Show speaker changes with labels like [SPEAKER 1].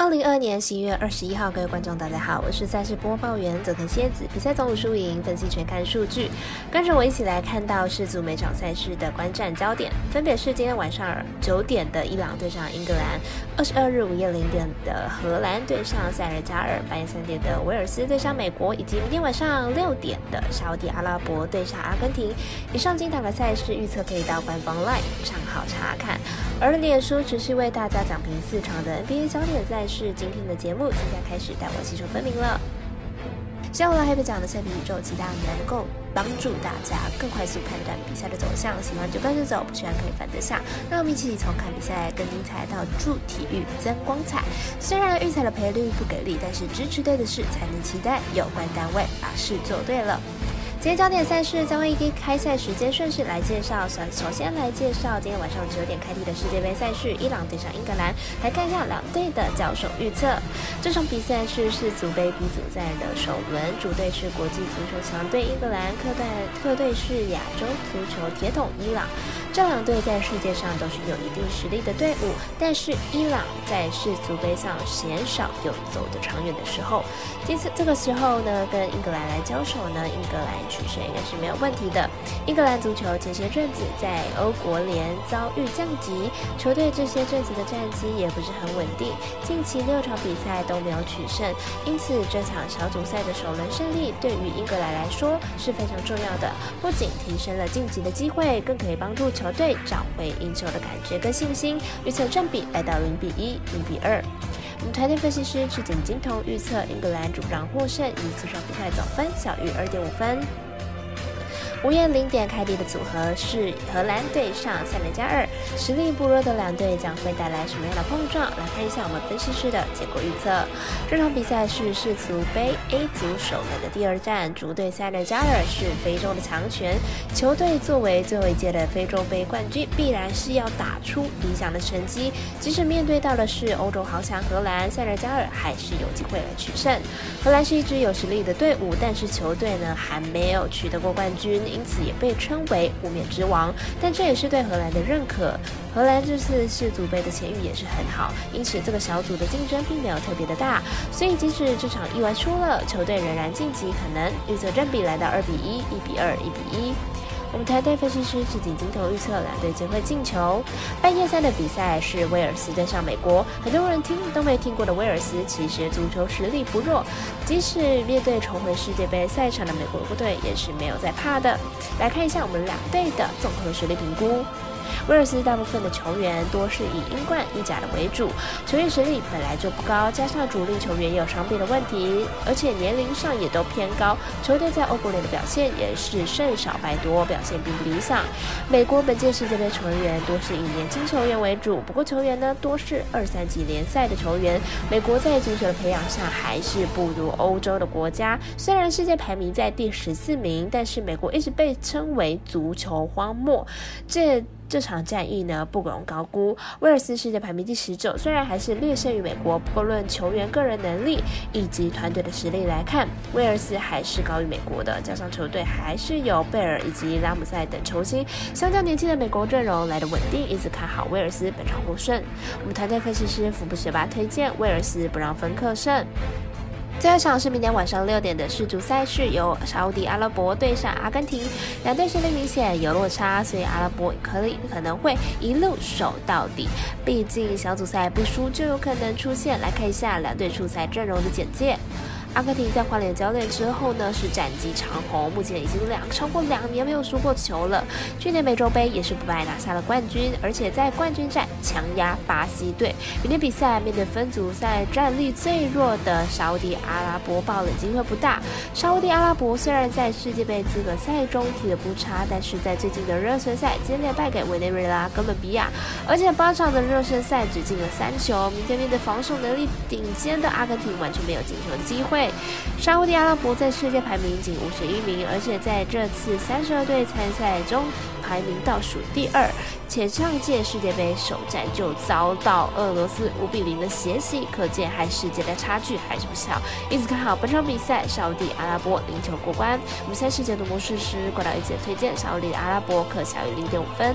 [SPEAKER 1] 二零二二年十一月二十一号，各位观众，大家好，我是赛事播报员佐藤蝎子。比赛总输赢分析全看数据，跟着我一起来看到世足每场赛事的观战焦点，分别是今天晚上九点的伊朗对上英格兰，二十二日午夜零点的荷兰对上塞尔加尔，半夜三点的威尔斯对上美国，以及明天晚上六点的沙地阿拉伯对上阿根廷。以上精彩的赛事预测可以到官方 LINE 账号查看，而脸书持续为大家讲评四场的 NBA 焦点赛。事今天的节目，现在开始带我细说分明了。下午来黑白讲的赛评宇宙，期待能够帮助大家更快速判断比赛的走向。喜欢就跟着走，不喜欢可以反着下。让我们一起从看比赛更精彩到助体育增光彩。虽然预测的赔率不给力，但是支持对的事才能期待有关单位把事做对了。今天焦点赛事将会以开赛时间顺序来介绍。首首先来介绍今天晚上九点开踢的世界杯赛事，伊朗对上英格兰。来看一下两队的交手预测。这场比赛是世足杯 B 组赛的首轮，主队是国际足球强队英格兰，客队客队是亚洲足球铁桶伊朗。这两队在世界上都是有一定实力的队伍，但是伊朗在世足杯上鲜少有走得长远的时候。这次这个时候呢，跟英格兰来交手呢，英格兰。取胜应该是没有问题的。英格兰足球前些阵子在欧国联遭遇降级，球队这些阵子的战绩也不是很稳定，近期六场比赛都没有取胜，因此这场小组赛的首轮胜利对于英格兰来说是非常重要的，不仅提升了晋级的机会，更可以帮助球队找回赢球的感觉跟信心。预测占比来到零比一、零比二。我们团队分析师赤井金童预测英格兰主场获胜，以此场比赛总分小于二点五分。午夜零点开地的组合是荷兰对上塞内加尔，实力不弱的两队将会带来什么样的碰撞？来看一下我们分析师的结果预测。这场比赛是世足杯 A 组首轮的第二战，主队塞内加尔是非洲的强权，球队作为最后一届的非洲杯冠军，必然是要打出理想的成绩。即使面对到的是欧洲豪强荷兰，塞内加尔还是有机会来取胜。荷兰是一支有实力的队伍，但是球队呢还没有取得过冠军。因此也被称为无冕之王，但这也是对荷兰的认可。荷兰这次世足杯的前誉也是很好，因此这个小组的竞争并没有特别的大。所以即使这场意外输了，球队仍然晋级可能。预测占比来到二比一、一比二、一比一。我们台队分析师是井金头预测两队将会进球。半夜三的比赛是威尔斯对上美国，很多人听都没听过的威尔斯，其实足球实力不弱，即使面对重回世界杯赛场的美国队，也是没有在怕的。来看一下我们两队的综合实力评估。威尔斯大部分的球员多是以英冠、意甲的为主，球员实力本来就不高，加上主力球员也有伤病的问题，而且年龄上也都偏高，球队在欧国联的表现也是胜少败多，表现并不理想。美国本届世界杯球员多是以年轻球员为主，不过球员呢多是二三级联赛的球员。美国在足球的培养上还是不如欧洲的国家，虽然世界排名在第十四名，但是美国一直被称为足球荒漠。这这场战役呢不容高估。威尔斯世界排名第十九，虽然还是略胜于美国，不过论球员个人能力以及团队的实力来看，威尔斯还是高于美国的。加上球队还是有贝尔以及拉姆塞等球星，相较年轻的美国阵容来的稳定，因此看好威尔斯本场获胜。我们团队分析师福布学霸推荐威尔斯不让分客胜。最后一场是明天晚上六点的世足赛事，由沙地阿拉伯对上阿根廷，两队实力明显有落差，所以阿拉伯可以可能会一路守到底。毕竟小组赛不输就有可能出现。来看一下两队出赛阵容的简介。阿根廷在换脸教练之后呢，是战绩长虹，目前已经两超过两年没有输过球了。去年美洲杯也是不败拿下了冠军，而且在冠军战强压巴西队。明天比赛面对分组赛战力最弱的沙地阿拉伯，爆冷机会不大。沙地阿拉伯虽然在世界杯资格赛中踢得不差，但是在最近的热身赛接连败给委内瑞拉、哥伦比亚，而且八场的热身赛只进了三球。明天面对防守能力顶尖的阿根廷，完全没有进球的机会。沙地阿拉伯在世界排名仅五十一名，而且在这次三十二队参赛中排名倒数第二，且上届世界杯首战就遭到俄罗斯五比零的血洗，可见还世界的差距还是不小。因此看好本场比赛沙地阿拉伯零球过关。我们赛事解读魔术师过来一起推荐沙地阿拉伯可小于零点五分。